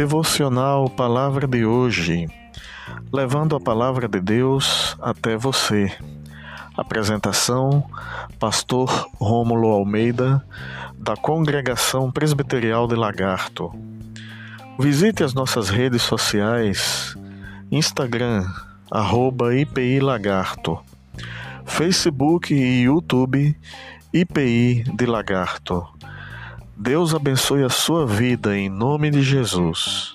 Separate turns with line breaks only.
Devocional Palavra de hoje, levando a palavra de Deus até você. Apresentação: Pastor Rômulo Almeida, da Congregação Presbiterial de Lagarto. Visite as nossas redes sociais: Instagram, arroba IPI Lagarto, Facebook e YouTube, IPI de Lagarto. Deus abençoe a sua vida em nome de Jesus.